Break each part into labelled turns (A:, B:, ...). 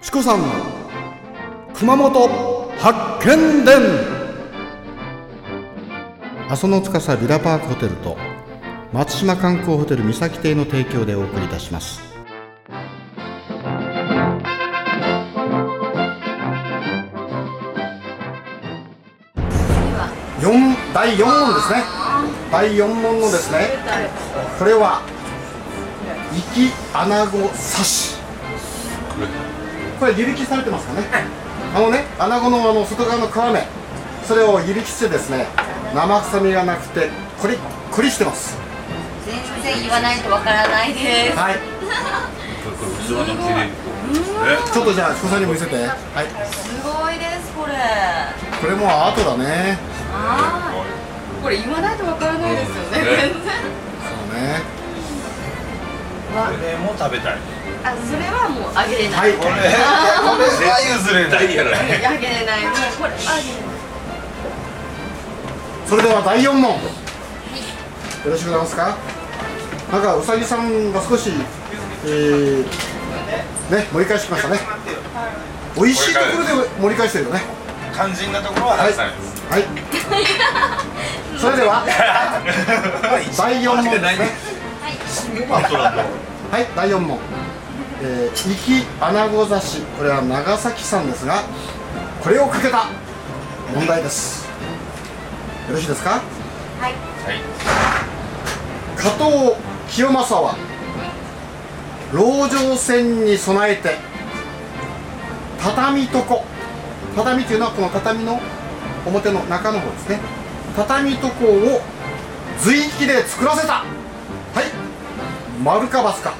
A: チコさん熊本発見伝。阿蘇の司ビラパークホテルと松島観光ホテル三崎邸の提供でお送りいたします。四第4問ですね。第4問のですね。これは生き穴子刺し。これ湯引きされてますかね？あのね穴子のあの外側の皮目それを湯引きしてですね生臭みがなくてコリッコリしてます
B: 全然言わないとわからないです。
A: はいちょっとじゃあ彦さんにも見せてはい
B: すごいですこれ。
A: これもうアートだね
B: ああ。これ言わないとわからないですよね。
C: 食べたい。
B: あそれはもうあげれない。
A: はい。
C: これこれは譲れない。
B: あげれない。もうこれあげれない。
A: それでは第4問。よろしくございますか？なんかうさぎさんが少しえー、ね盛り返してきましたね。美味しいところで盛り返してるよね。
C: 肝心なところは
A: はい。はい。それでは 第4問ですね。はい第4問えー、生き穴子刺しこれは長崎産ですがこれをかけた問題です。よろしいですか？
B: はい。
C: はい。
A: 加藤清正は籠城戦に備えて畳床。畳というのはこの畳の表の中の方ですね。畳床を随気で作らせた。はい丸かバスか。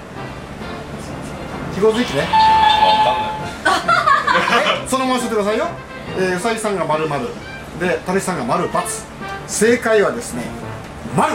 A: 記号随気ね。そのまましてくださいよ、えー、うさぎさんが丸丸でたけしさんが丸×正解はですね丸